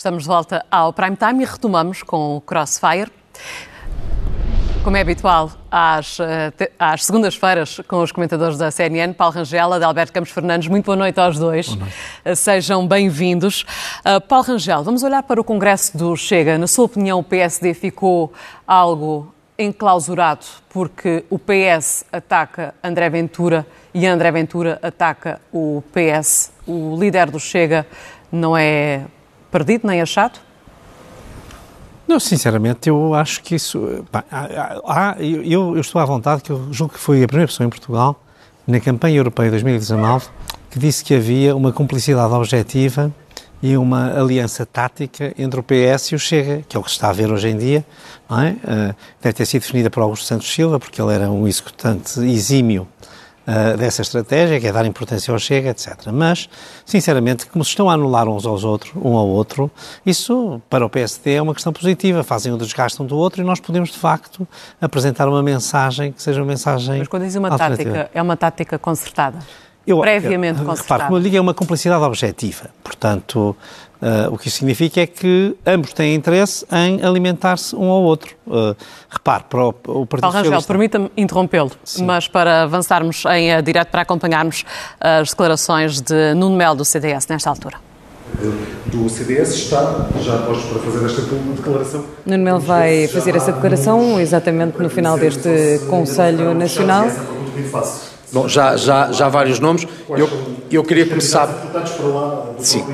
Estamos de volta ao Prime Time e retomamos com o Crossfire. Como é habitual, às, eh, às segundas-feiras, com os comentadores da CNN, Paulo Rangel, de Alberto Campos Fernandes. Muito boa noite aos dois. Noite. Eh, sejam bem-vindos. Uh, Paulo Rangel, vamos olhar para o Congresso do Chega. Na sua opinião, o PSD ficou algo enclausurado porque o PS ataca André Ventura e André Ventura ataca o PS. O líder do Chega não é perdido nem achado? Não, sinceramente, eu acho que isso. Pá, há, eu, eu, estou à vontade, que eu julgo que foi a primeira pessoa em Portugal, na campanha europeia de 2019, que disse que havia uma cumplicidade objetiva e uma aliança tática entre o PS e o Chega, que é o que se está a ver hoje em dia. Não é? Uh, deve ter sido definida por Augusto Santos Silva, porque ele era um executante exímio uh, dessa estratégia, que é dar importância ao Chega, etc. Mas, sinceramente, como se estão a anular uns aos outros, um ao outro, isso para o PSD é uma questão positiva. Fazem o desgaste um do outro e nós podemos, de facto, apresentar uma mensagem que seja uma mensagem. Mas quando diz uma tática, é uma tática concertada? Eu, previamente eu, concertada. Repare, como eu digo, é uma complicidade objetiva. Portanto, Uh, o que isso significa é que ambos têm interesse em alimentar-se um ao outro. Uh, repare, para o, o Partido Paulo Rangel, permita-me interrompê-lo, mas para avançarmos em uh, direto para acompanharmos as declarações de Nuno Melo do CDS nesta altura. Do CDS está já postos para fazer esta declaração. Nuno Melo vai fazer essa declaração exatamente no final deste Conselho Nacional. Bom, já, já, já vários nomes. Eu, eu queria começar. Sim.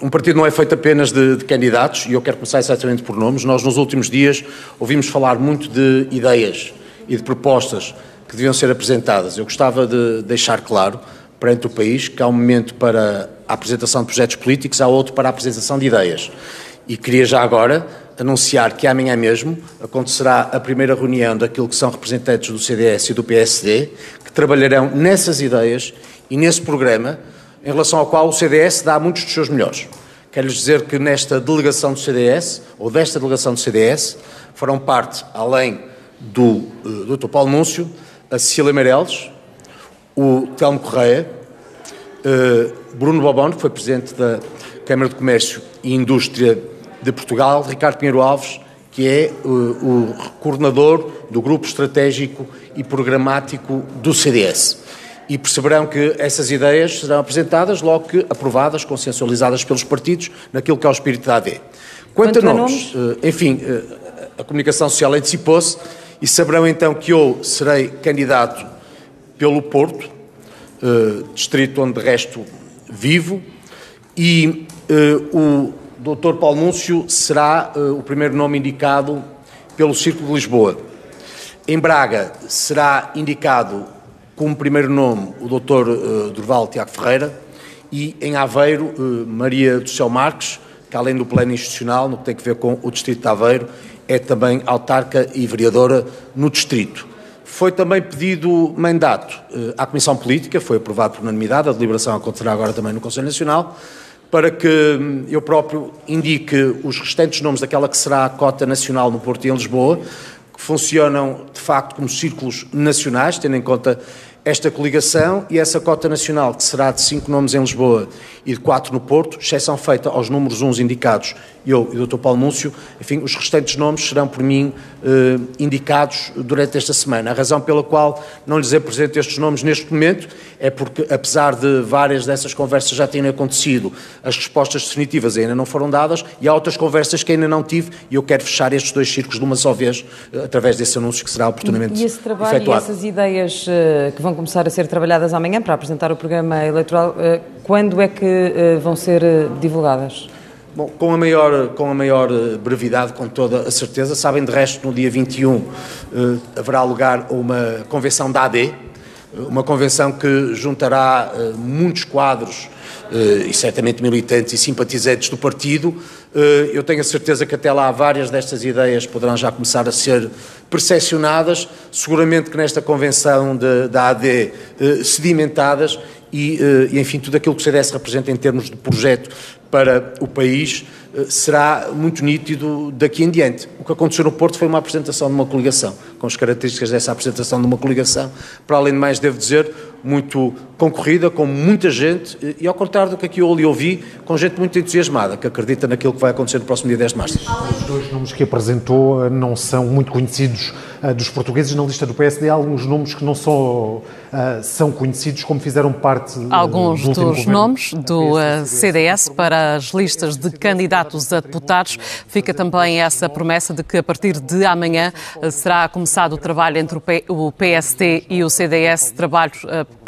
Um partido não é feito apenas de, de, candidatos, e eu quero começar exatamente por nomes. Nós, nos últimos dias, ouvimos falar muito de ideias e de propostas que deviam ser apresentadas. Eu gostava de deixar claro perante o país que há um momento para a apresentação de projetos políticos, há outro para a apresentação de ideias. E queria já agora anunciar que amanhã mesmo acontecerá a primeira reunião daquilo que são representantes do CDS e do PSD, que trabalharão nessas ideias e nesse programa em relação ao qual o CDS dá muitos dos seus melhores. Quero-lhes dizer que nesta delegação do CDS, ou desta delegação do CDS, farão parte, além do uh, Dr. Paulo Núncio, a Cecília Meireles, o Telmo Correia, uh, Bruno Bobon, que foi Presidente da Câmara de Comércio e Indústria de Portugal, Ricardo Pinheiro Alves, que é uh, o coordenador do Grupo Estratégico e Programático do CDS e perceberão que essas ideias serão apresentadas logo que aprovadas, consensualizadas pelos partidos, naquilo que é o espírito da AD. Quanto, Quanto a nomes, nomes? Eh, enfim, eh, a comunicação social antecipou-se e saberão então que eu serei candidato pelo Porto, eh, distrito onde de resto vivo, e o Dr. Paulo Múncio será o primeiro nome indicado pelo Círculo de Lisboa. Em Braga será indicado como primeiro nome o Dr. Uh, Durval Tiago Ferreira e em Aveiro uh, Maria do Céu Marques, que além do plano institucional, no que tem a ver com o Distrito de Aveiro, é também autarca e vereadora no Distrito. Foi também pedido mandato uh, à Comissão Política, foi aprovado por unanimidade, a deliberação acontecerá agora também no Conselho Nacional, para que hum, eu próprio indique os restantes nomes daquela que será a cota nacional no Porto e em Lisboa, que funcionam de facto como círculos nacionais, tendo em conta esta coligação e essa cota nacional, que será de cinco nomes em Lisboa e de quatro no Porto, exceção feita aos números uns indicados, eu e o Dr. Paulo Múncio, enfim, os restantes nomes serão por mim eh, indicados durante esta semana. A razão pela qual não lhes apresento estes nomes neste momento é porque, apesar de várias dessas conversas já terem acontecido, as respostas definitivas ainda não foram dadas e há outras conversas que ainda não tive e eu quero fechar estes dois círculos de uma só vez eh, através desse anúncio que será oportunamente E esse trabalho efetuado. e essas ideias uh, que vão começar a ser trabalhadas amanhã para apresentar o programa eleitoral, uh, quando é que uh, vão ser divulgadas? Bom, com a, maior, com a maior brevidade, com toda a certeza. Sabem, de resto, no dia 21 haverá lugar uma convenção da AD, uma convenção que juntará muitos quadros e certamente militantes e simpatizantes do partido. Eu tenho a certeza que até lá várias destas ideias poderão já começar a ser percepcionadas, seguramente que nesta convenção de, da AD eh, sedimentadas e, eh, enfim, tudo aquilo que o CDS representa em termos de projeto para o país eh, será muito nítido daqui em diante. O que aconteceu no Porto foi uma apresentação de uma coligação, com as características dessa apresentação de uma coligação. Para além de mais, devo dizer, muito concorrida, com muita gente, e ao contrário do que aqui eu lhe ouvi, com gente muito entusiasmada, que acredita naquilo que vai acontecer no próximo dia 10 de março. Os dois nomes que apresentou eh, não são muito conhecidos uh, dos portugueses. Na lista do PSD há alguns nomes que não só uh, são conhecidos, como fizeram parte uh, Alguns do dos nomes do CDS para as listas de candidatos a deputados. Fica também essa promessa de que a partir de amanhã será começado o trabalho entre o PSD e o CDS, trabalho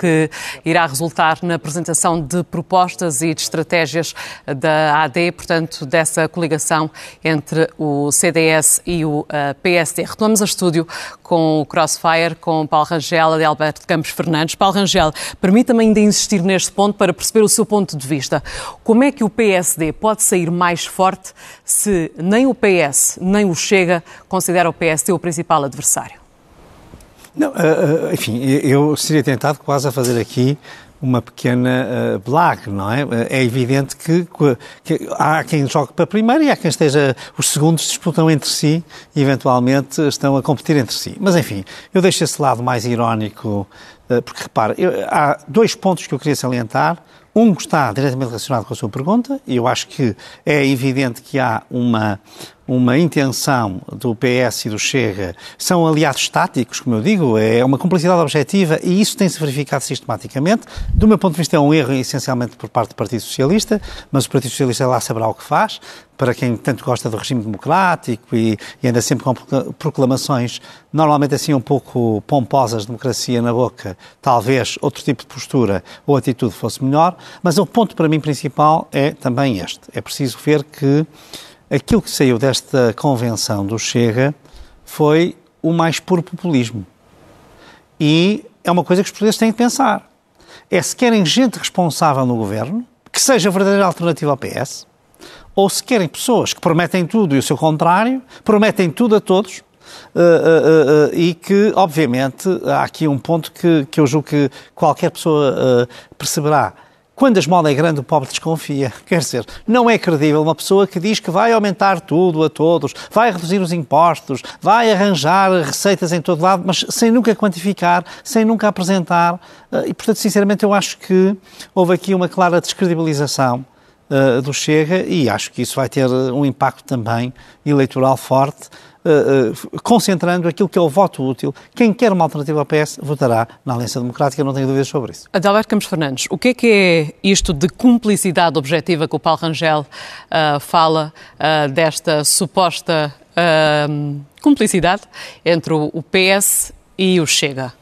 que irá resultar na apresentação de propostas e de estratégias da AD, portanto, dessa coligação entre o CDS e o eh, PSD. Retomamos a estúdio com o Crossfire, com Paulo Rangel e Alberto Campos Fernandes. Paulo Rangel, permita-me ainda insistir neste ponto para perceber o seu ponto de vista. Como é que o PSD pode sair mais forte se nem o PS nem o Chega considera o PSD o principal adversário? Não, uh, enfim, eu seria tentado quase a fazer aqui uma pequena uh, blague, não é? É evidente que, que, há quem jogue para primeiro e há quem esteja. Os segundos disputam entre si e, eventualmente, estão a competir entre si. Mas, enfim, eu deixo esse lado mais irónico, uh, porque, repare, eu, há dois pontos que eu queria salientar. Um está diretamente relacionado com a sua pergunta, e eu acho que é evidente que há uma uma intenção do PS e do Chega são aliados táticos, como eu digo, é uma complicidade objetiva e isso tem-se verificado sistematicamente. Do meu ponto de vista, é um erro essencialmente por parte do Partido Socialista, mas o Partido Socialista lá saberá o que faz. Para quem tanto gosta do regime democrático e, e anda sempre com proclamações, normalmente assim um pouco pomposas, democracia na boca, talvez outro tipo de postura ou atitude fosse melhor. Mas o ponto para mim principal é também este: é preciso ver que aquilo que saiu desta convenção do Chega foi o mais puro populismo. E é uma coisa que os portugueses têm de pensar. É se querem gente responsável no governo, que seja a verdadeira alternativa ao PS, ou se querem pessoas que prometem tudo e o seu contrário, prometem tudo a todos, uh, uh, uh, e que, obviamente, há aqui um ponto que, que eu julgo que qualquer pessoa perceberá quando a esmola é grande, o pobre desconfia. Quer dizer, não é credível uma pessoa que diz que vai aumentar tudo a todos, vai reduzir os impostos, vai arranjar receitas em todo lado, mas sem nunca quantificar, sem nunca apresentar. Eh, e, portanto, sinceramente, eu acho que houve aqui uma clara descredibilização uh, do Chega e acho que isso vai ter um impacto também eleitoral forte uh, concentrando aquilo que é o voto útil. Quem quer uma alternativa ao PS votará na Aliança Democrática, não tenho dúvidas sobre isso. Adalberto Campos Fernandes, o que é que é isto de cumplicidade objetiva que o Paulo Rangel uh, fala desta suposta cumplicidade entre o PS e o Chega?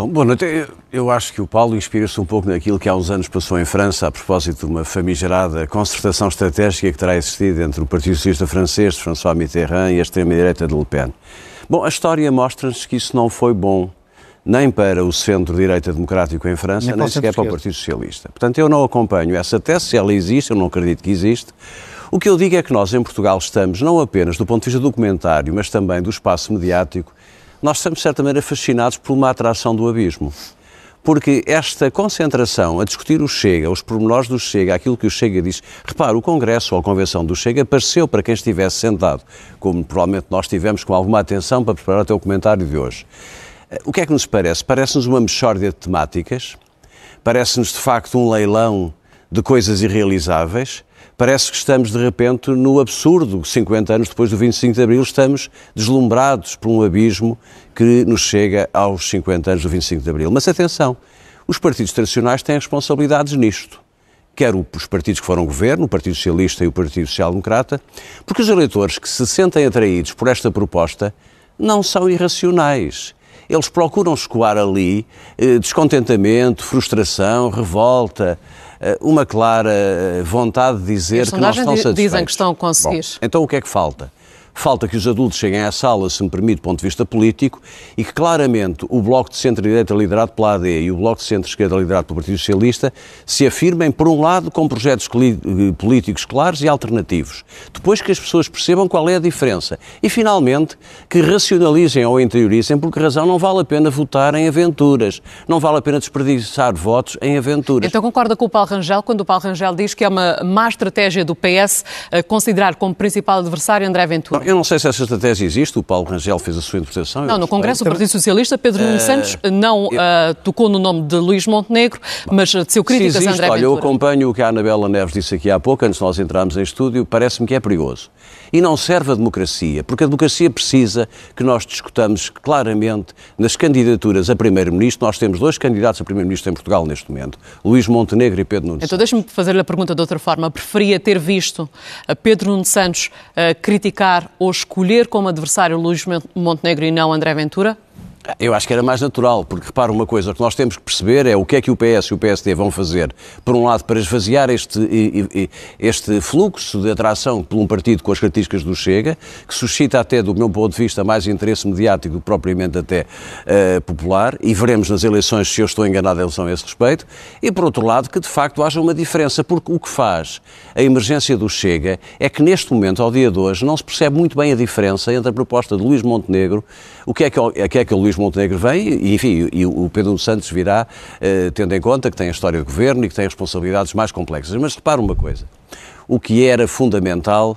Bom, boa noite. Eu acho que o Paulo inspira-se um pouco naquilo que há uns anos passou em França, a propósito de uma famigerada concertação estratégica que terá existido entre o Partido Socialista francês, de François Mitterrand, e a extrema-direita de Le Pen. Bom, a história mostra-nos que isso não foi bom nem para o centro-direita democrático em França, nem, nem sequer para o Partido Socialista. Portanto, eu não acompanho essa tese, se ela existe, eu não acredito que existe. O que eu digo é que nós, em Portugal, estamos, não apenas do ponto de vista documentário, mas também do espaço mediático, nós estamos, de certa maneira, fascinados por uma atração do abismo. Porque esta concentração a discutir o Chega, os pormenores do Chega, aquilo que o Chega diz. Repara, o Congresso ou a Convenção do Chega pareceu para quem estivesse sentado, como provavelmente nós tivemos com alguma atenção para preparar até o comentário de hoje. Eh, o que é que nos parece? Parece-nos uma mexórdia de temáticas, parece-nos de facto um leilão de coisas irrealizáveis parece que estamos de repente no absurdo. 50 anos depois do 25 de Abril, estamos deslumbrados por um abismo que nos chega aos 50 anos do 25 de Abril. Mas atenção, os partidos tradicionais têm responsabilidades nisto. Quer os partidos que foram governo, o Partido Socialista e o Partido Social Democrata, porque os eleitores que se sentem atraídos por esta proposta não são irracionais eles procuram escoar ali eh, descontentamento, frustração, revolta, uma clara eh, vontade de dizer que não estão satisfeitos. dizem que estão a conseguir. Bom, então o que é que falta? Falta que os adultos cheguem à sala, se me permite, do ponto de vista político, e que claramente o Bloco de Centro-Direita liderado pela AD e o Bloco de Centro-Esquerda liderado pelo Partido Socialista se afirmem, por um lado, com projetos eh, políticos claros e alternativos. Depois que as pessoas percebam qual é a diferença. E, finalmente, que racionalizem ou interiorizem por que razão não vale a pena votar em aventuras, não vale a pena desperdiçar votos em aventuras. Então concorda com o Paulo Rangel quando o Paulo Rangel diz que é uma má estratégia do PS considerar como principal adversário André Ventura? Não, Eu não sei se essa estratégia existe, o Paulo Rangel fez a sua interpretação. Não, no Congresso do Partido Socialista, Pedro Nuno uh, Santos não eu... uh, tocou no nome de Luís Montenegro, mas seu a André olha, Ventura. eu acompanho o que a Anabela Neves disse aqui há pouco, antes de nós entrarmos em estúdio, parece-me que é perigoso. E não serve a democracia, porque a democracia precisa que nós discutamos claramente nas candidaturas a Primeiro-Ministro. Nós temos dois candidatos a Primeiro-Ministro em Portugal neste momento, Luís Montenegro e Pedro Nuno Então deixe-me fazer-lhe a pergunta de outra forma. Preferia ter visto a Pedro Nuno Santos uh, criticar ou escolher como adversário Luís Montenegro e não André Ventura? Eu acho que era mais natural, porque repara uma coisa, o que nós temos que perceber é o que é que o PS e o PSD vão fazer, por um lado, para esvaziar este, este fluxo de atração por um partido com as características do Chega, que suscita até, do meu ponto de vista, mais interesse mediático do que propriamente até uh, popular, e veremos nas eleições se eu estou enganado em relação a esse respeito, e por outro lado, que de facto haja uma diferença, porque o que faz a emergência do Chega é que neste momento, ao dia de hoje, não se percebe muito bem a diferença entre a proposta de Luís Montenegro, o que é que, o que, é que o Luís Montenegro vem, e enfim, e o Pedro Santos virá, eh, tendo em conta que tem a história do governo e que tem responsabilidades mais complexas. Mas repara uma coisa: o que era fundamental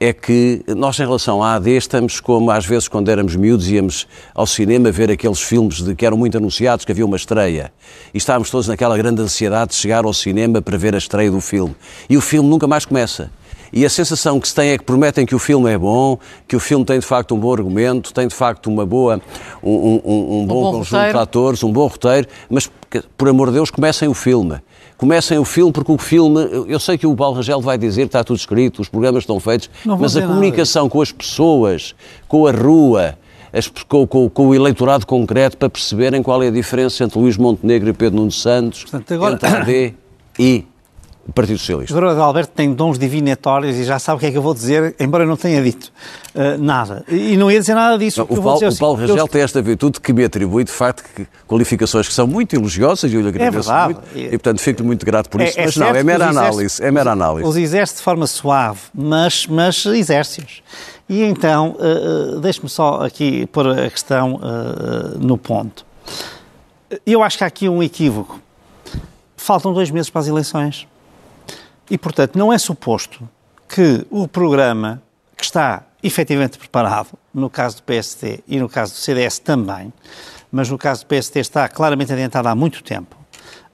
é que nós, em relação à AD, estamos como às vezes quando éramos miúdos íamos ao cinema ver aqueles filmes de, que eram muito anunciados, que havia uma estreia. E estávamos todos naquela grande ansiedade de chegar ao cinema para ver a estreia do filme. E o filme nunca mais começa. E a sensação que se tem é que prometem que o filme é bom, que o filme tem de facto um bom argumento, tem de facto uma boa, um, um, um, um bom, bom, conjunto roteiro. de atores, um bom roteiro, mas por amor de Deus, comecem o filme. Comecem o filme, porque o filme, eu sei que o Paulo Rangel vai dizer que está tudo escrito, os programas estão feitos, mas a comunicação nada. com as pessoas, com a rua, as, com, com, com, o eleitorado concreto para perceberem qual é a diferença entre Luís Montenegro e Pedro Nuno Santos, Portanto, agora... entre a AD e o Partido Socialista. O Dr. Alberto tem dons divinatórios e já sabe o que é que eu vou dizer, embora eu não tenha dito uh, nada. E não ia dizer nada disso. Não, o, Paulo, o Paulo Rangel eu... tem esta virtude que me atribui, de facto, que, qualificações que são muito elogiosas e eu lhe agradeço é muito. E, portanto, fico muito grato por é, isso. É, mas não, é mera análise. É mera análise. Os exerce de forma suave, mas, mas exerce-os. E então, uh, deixe-me só aqui pôr a questão uh, no ponto. Eu acho que há aqui um equívoco. Faltam dois meses para as eleições. E, portanto, não é suposto que o programa que está efetivamente preparado, no caso do PSD e no caso do CDS também, mas no caso do PSD está claramente adiantado há muito tempo,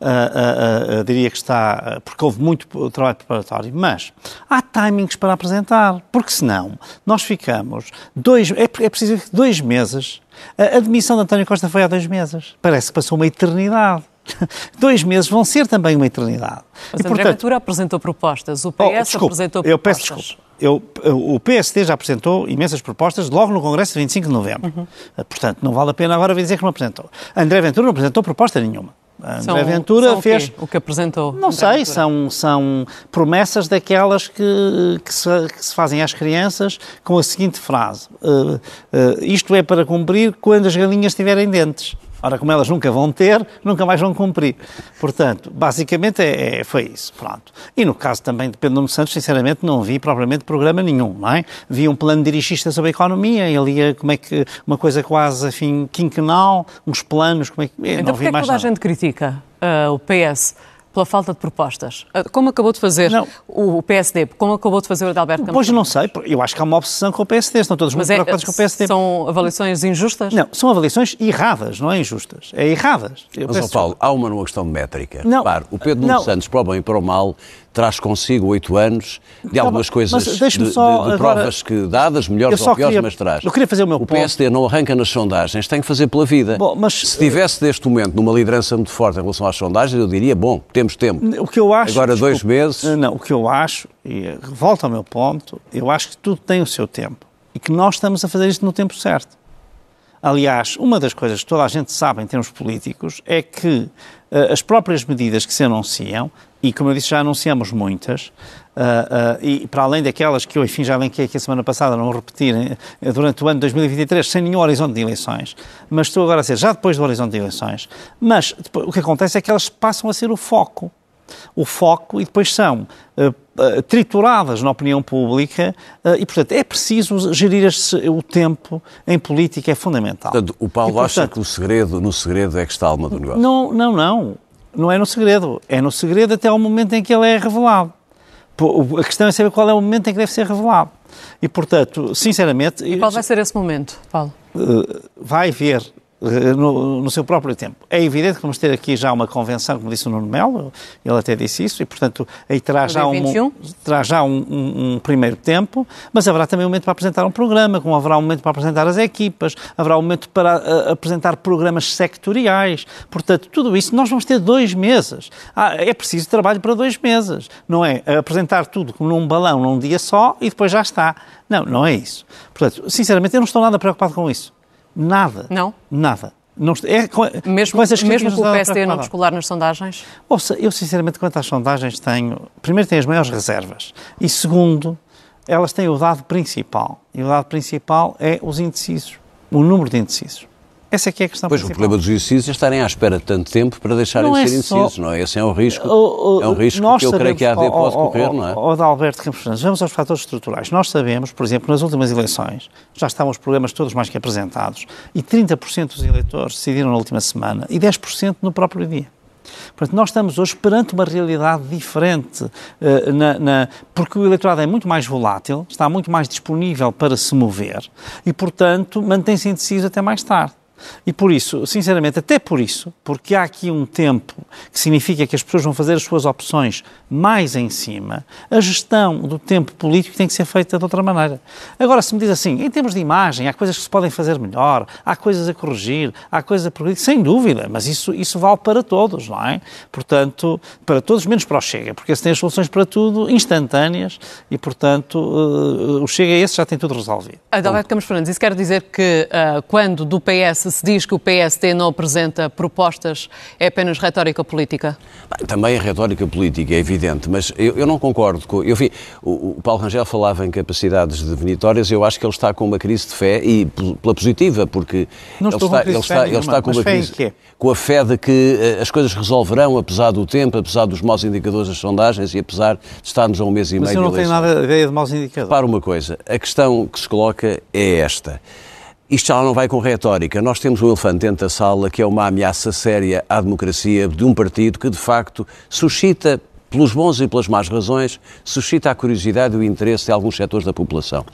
Uh, uh, uh, diria que está, porque houve muito trabalho preparatório, mas há timings para apresentar, porque senão nós ficamos dois, é, é preciso dois meses. A admissão de António Costa foi há dois meses. Parece que passou uma eternidade. Dois meses vão ser também uma eternidade. Mas e, André portanto, Ventura apresentou propostas, o PS oh, desculpe, apresentou propostas. Eu peço desculpa. Eu, o PSD já apresentou imensas propostas logo no Congresso de 25 de novembro. Uhum. Portanto, não vale a pena agora dizer que não apresentou. André Ventura não apresentou proposta nenhuma. André são, Ventura são fez. O, o que apresentou? Não André sei, são, são promessas daquelas que, que, se, que, se, fazem às crianças com a seguinte frase: uh, uh, Isto é para cumprir quando as galinhas tiverem dentes. Ora, como elas nunca vão ter, nunca mais vão cumprir. Portanto, basicamente é, é, foi isso. Pronto. E no caso também de Pedro Nuno Santos, sinceramente, não vi propriamente programa nenhum, não é? Vi um plano dirigista sobre a economia, ele ia como é que, uma coisa quase, enfim, quinquenal, uns planos, como é que... Então, não vi é mais toda nada. a gente critica uh, o PS? Pela falta de propostas. Ah, como acabou de fazer não. o PSD? Como acabou de fazer o Adalberto Campos? Pois não sei, eu acho que há uma obsessão com o PSD, estão todos Mas muito é, preocupados com o PSD. São avaliações injustas? Não, são avaliações erradas, não é injustas, é erradas. Eu Mas, Paulo, há uma numa questão de métrica. Não. Repare, o Pedro Nuno Santos, para o bem e para o mal, traz consigo oito anos de tá algumas coisas, de, de, de provas que dadas, melhores ou piores, queria, mas traz. Eu queria fazer o meu o ponto. PSD não arranca nas sondagens, tem que fazer pela vida. Bom, mas, Se tivesse neste momento numa liderança muito forte em relação às sondagens, eu diria, bom, temos tempo. O que eu acho... Agora dois meses... Não, o que eu acho, e volta ao meu ponto, eu acho que tudo tem o seu tempo. E que nós estamos a fazer isto no tempo certo. Aliás, uma das coisas que toda a gente sabe em termos políticos é que uh, as próprias medidas que se anunciam e como eu disse, já anunciamos muitas, uh, uh, e para além daquelas que eu, enfim, já elenquei aqui a semana passada, não vou repetir, uh, durante o ano de 2023, sem nenhum horizonte de eleições, mas estou agora a ser já depois do horizonte de eleições, mas depois, o que acontece é que elas passam a ser o foco. O foco e depois são uh, trituradas na opinião pública e, portanto, é preciso gerir este, o tempo em política, é fundamental. Portanto, o Paulo e, portanto, acha que o segredo, no segredo é que está a alma do negócio? Não, não, não não é no segredo. É no segredo até ao momento em que ele é revelado. A questão é saber qual é o momento em que deve ser revelado. E, portanto, sinceramente... E qual vai ser esse momento, Paulo? vai haver eh, no, no, seu próprio tempo. É evidente que vamos ter aqui já uma convenção, como disse o Nuno Melo, ele até disse isso, e portanto aí terá já, um, terá já um, um, um, primeiro tempo, mas haverá também um momento para apresentar um programa, como haverá um momento para apresentar as equipas, haverá um momento para uh, apresentar programas sectoriais, portanto tudo isso nós vamos ter dois meses. Ah, é preciso trabalho para dois meses, não é apresentar tudo como num balão num dia só e depois já está. Não, não é isso. Portanto, sinceramente eu não estou nada preocupado com isso. Nada. Não? Nada. Não, é, com, mesmo com essas mesmo com o PSD não descolar nas sondagens? Ouça, eu sinceramente quanto às sondagens tenho... Primeiro tenho as maiores reservas. E segundo, elas têm o dado principal. E o dado principal é os indecisos. O número de indecisos. Essa é que é a questão pois, principal. o problema dos indecisos é estarem à espera de tanto tempo para deixarem de é ser indecisos, só... não é? Esse é um risco, é um risco que eu creio que a AD pode correr, não é? O da Alberto Campos Fernandes, vamos aos fatores estruturais. Nós sabemos, por exemplo, nas últimas eleições, já estavam os programas todos mais que apresentados, e 30% dos eleitores decidiram na última semana, e 10% no próprio dia. Portanto, nós estamos hoje perante uma realidade diferente, uh, na, na, porque o eleitorado é muito mais volátil, está muito mais disponível para se mover e, portanto, mantém-se indeciso até mais tarde. E por isso, sinceramente, até por isso, porque há aqui um tempo que significa que as pessoas vão fazer as suas opções mais em cima, a gestão do tempo político tem que ser feita de outra maneira. Agora, se me diz assim, em termos de imagem, há coisas que se podem fazer melhor, há coisas a corrigir, há coisas a progredir, sem dúvida, mas isso, isso vale para todos, não é? Portanto, para todos, menos para o Chega, porque esse tem as soluções para tudo instantâneas e, portanto, uh, o Chega esse já tem tudo resolvido. Adalberto Campos Fernandes, isso quer dizer que uh, quando do PS se diz que o PSD não apresenta propostas, é apenas retórica política? Bem, também é retórica política, é evidente, mas eu, eu não concordo com. Eu vi, o, o, Paulo Rangel falava em capacidades definitórias, eu acho que ele está com uma crise de fé e pela positiva, porque não ele está, ele está, ele está com uma crise. Com a fé de que uh, as coisas resolverão, apesar do tempo, apesar dos maus indicadores das sondagens e apesar de estarmos a um mês e mas meio Mas eu não tenho nada a ideia de maus indicadores. Para uma coisa, a questão que se coloca é esta. Isto já não vai com retórica. Nós temos um elefante dentro da sala que é uma ameaça séria à democracia de um partido que, de facto, suscita, pelos bons e pelas más razões, suscita a curiosidade e o interesse de alguns setores da população.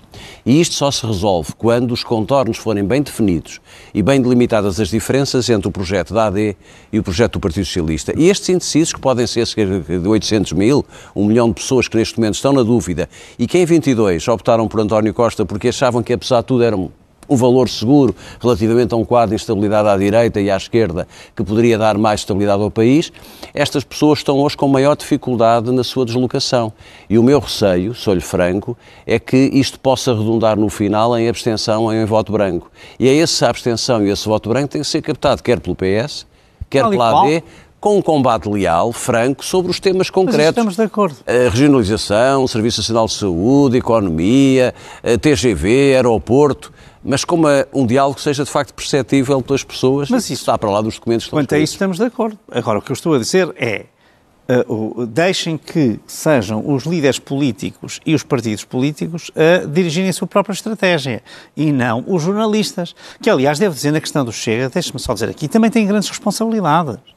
E isto só se resolve quando os contornos forem bem definidos e bem delimitadas as diferenças entre o projeto da AD e o projeto do Partido Socialista. E estes indecisos, que podem ser cerca de 800 mil, um milhão de pessoas que neste momento estão na dúvida e que em 22 optaram por António Costa porque achavam que, apesar de tudo, eram um valor seguro relativamente a um quadro de instabilidade à direita e à esquerda que poderia dar mais estabilidade ao país, estas pessoas estão hoje com maior dificuldade na sua deslocação. E o meu receio, sou-lhe franco, é que isto possa redundar no final em abstenção ou em voto branco. E é essa abstenção e esse voto branco que tem que ser captado quer pelo PS, quer pela AD, com um combate leal, franco, sobre os temas concretos. Mas estamos de acordo. A regionalização, Serviço Nacional de Saúde, economia, TGV, aeroporto mas com uma, um diálogo que seja de facto perceptível pelas pessoas, mas isso está para lá dos documentos Quanto a isso estamos de acordo. Agora, o que eu estou a dizer é uh, deixem que sejam os líderes políticos e os partidos políticos a dirigirem a sua própria estratégia e não os jornalistas, que aliás devo dizer na questão do Chega, deixe-me só dizer aqui, também têm grandes responsabilidades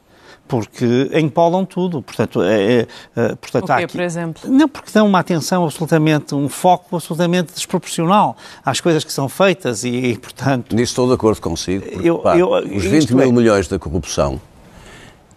porque empolam tudo. Portanto, é, é, portanto, o quê, aqui... por exemplo? Não, porque dão uma atenção absolutamente, um foco absolutamente desproporcional às coisas que são feitas e, e portanto... Nisso estou de acordo consigo. Porque, eu, pá, eu, os 20 mil é... milhões da corrupção,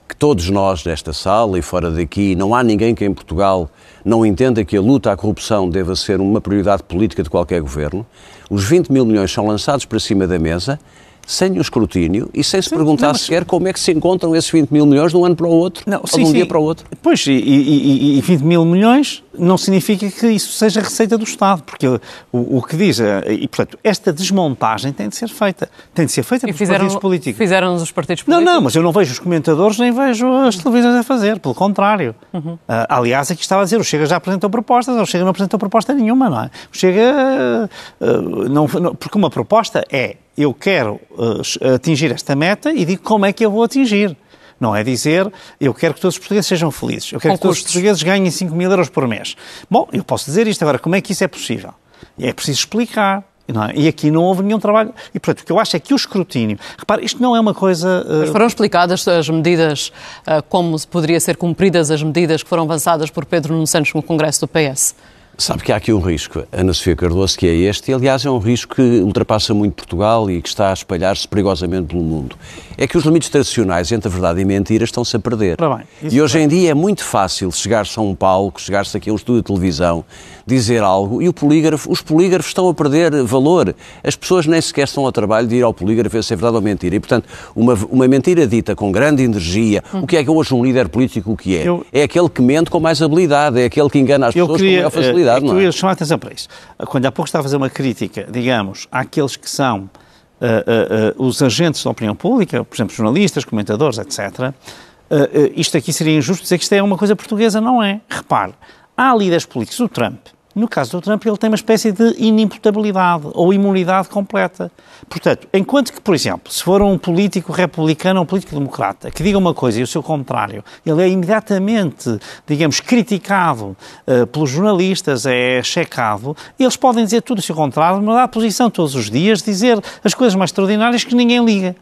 que todos nós nesta sala e fora daqui, não há ninguém que em Portugal não entenda que a luta à corrupção deva ser uma prioridade política de qualquer governo, os 20 mil milhões são lançados para cima da mesa sem o escrutínio e sem se sim, perguntar não, mas... sequer como é que se encontram esses 20 mil milhões de um ano para o outro, não, sim, ou de um sim. dia para o outro. Pois, e, e, e, 20 mil milhões não significa que isso seja receita do Estado, porque o, o que diz, eh, e portanto, esta desmontagem tem de ser feita. Tem de ser feita pelos fizeram, partidos políticos. Fizeram os partidos políticos? Não, não, mas eu não vejo os comentadores nem vejo as televisões a fazer, pelo contrário. Uhum. Uh, aliás, aqui estava a dizer, o Chega já apresentou propostas, o Chega não apresentou proposta nenhuma, não é? O Chega, uh, não, não, porque uma proposta é eu quero uh, atingir esta meta e digo como é que eu vou atingir. Não é dizer, eu quero que todos os portugueses sejam felizes. Eu quero que todos os portugueses ganhem 5 mil euros por mês. Bom, eu posso dizer isto agora, como é que isso é possível? É preciso explicar. É? E aqui não houve nenhum trabalho. E, portanto, o que eu acho é que o escrutínio. Repare, isto não é uma coisa. Uh... Mas foram explicadas as medidas, uh, como poderia ser cumpridas as medidas que foram avançadas por Pedro Nuno Santos no Congresso do PS? Sabe que há aqui um risco, Ana Sofia Cardoso, que é este, e aliás é um risco que ultrapassa muito Portugal e que está a espalhar-se perigosamente pelo mundo. É que os limites tradicionais entre a verdade e a mentira estão-se a perder. Bem, e hoje em dia é muito fácil chegar-se a um palco, chegar-se aqui a um estúdio de televisão, dizer algo e o polígrafo, os polígrafos estão a perder valor. As pessoas nem sequer estão ao trabalho de ir ao polígrafo ver se é verdade ou mentira. E, portanto, uma, uma mentira dita com grande energia, o que é que hoje um líder político o que é? Eu- É aquele que mente com mais habilidade, é aquele que engana as Eu pessoas queria, com maior facilidade, eh, é não eu é? ia chamar a atenção para isso. Quando há pouco estava a fazer uma crítica, digamos, àqueles que são eh, eh, eh, os agentes da opinião pública, por exemplo, jornalistas, comentadores, etc., isto aqui seria injusto dizer que isto é uma coisa portuguesa, não é? Repare, há líderes políticos, o Trump, no caso do Trump, ele tem uma espécie de inimputabilidade ou imunidade completa. Portanto, enquanto que, por exemplo, se for um político republicano ou um político democrata que diga uma coisa e o seu contrário, ele é imediatamente, digamos, criticado eh, pelos jornalistas, é checado, eles podem dizer tudo o seu contrário, mudar a posição todos os dias, dizer as coisas mais extraordinárias que ninguém liga.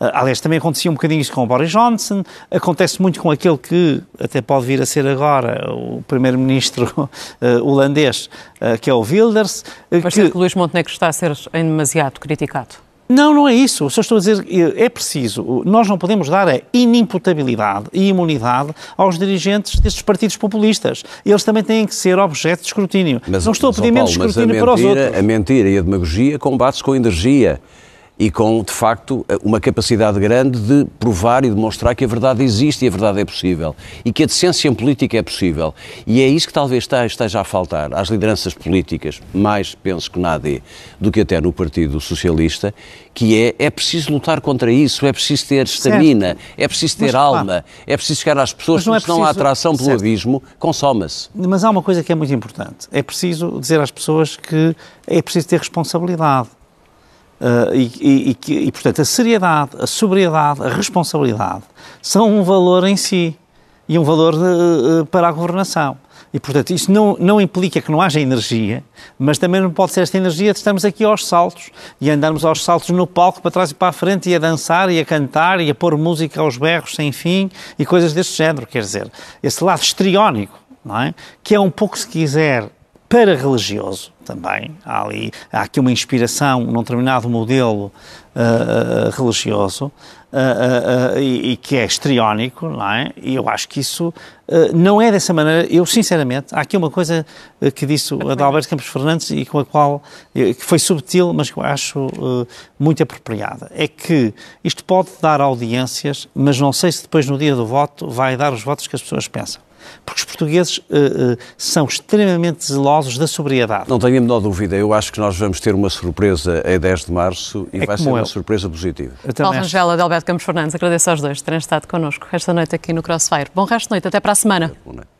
Ah, Aliás, também acontecia um bocadinho isso com o Boris Johnson, acontece muito com aquele que até pode vir a ser agora o primeiro-ministro eh, holandês, eh, que é o Wilders. eh, Mas que- que Luís Montenegro está a ser em demasiado criticado? Não, não é isso. Eu Só estou a dizer que é preciso. Nós não podemos dar a inimputabilidade e imunidade aos dirigentes destes partidos populistas. Eles também têm que ser objeto de escrutínio. não estou a mas, pedir menos mas escrutínio para os mentira- outros. A mentira e a demagogia combate-se com energia e com, de facto, uma capacidade grande de provar e demonstrar que a verdade existe e a verdade é possível. E que a decência em política é possível. E é isso que talvez esteja- a faltar às lideranças políticas, mais, penso que na AD, do que até no Partido Socialista, que é, é preciso lutar contra isso, é preciso ter estamina, é preciso ter Mas, alma, é preciso chegar às pessoas, não é porque senão a preciso- atração pelo Certo. abismo consome-se. Mas há uma coisa que é muito importante. É preciso dizer às pessoas que é preciso ter responsabilidade. Ah, e, e- e portanto, a seriedade, a sobriedade, a responsabilidade são um valor em si e um valor eh, eh, para a governação. E, portanto, isso não, não implica que não haja energia, mas também não pode ser esta energia de estarmos aqui aos saltos e andarmos aos saltos no palco para trás e para a frente e a dançar e a cantar e a pôr música aos berros sem fim e coisas deste género. Quer dizer, esse lado histriónico, não é? Que é um pouco, se quiser, para religioso também. Há, ali, há aqui uma inspiração num determinado modelo ah, ah, religioso ah, ah, ah, e, e que é histriónico, não é? E eu acho que isso não é dessa maneira. Eu, sinceramente, há aqui uma coisa que disse o Adalberto Campos Fernandes e com a qual que foi subtil, mas que eu acho muito apropriada. É que isto pode dar audiências, mas não sei se depois no dia do voto vai dar os votos que as pessoas pensam. Porque os portugueses eh, eh, são extremamente zelosos da sobriedade. Não tenho a menor dúvida. Eu acho que nós vamos ter uma surpresa a 10 de março e É vai como ser uma eu. surpresa positiva. Paulo. Rangel, Adalberto Campos Fernandes, agradeço aos dois por terem estado connosco esta noite aqui no Crossfire. Bom resto de noite, até para a semana. Noite.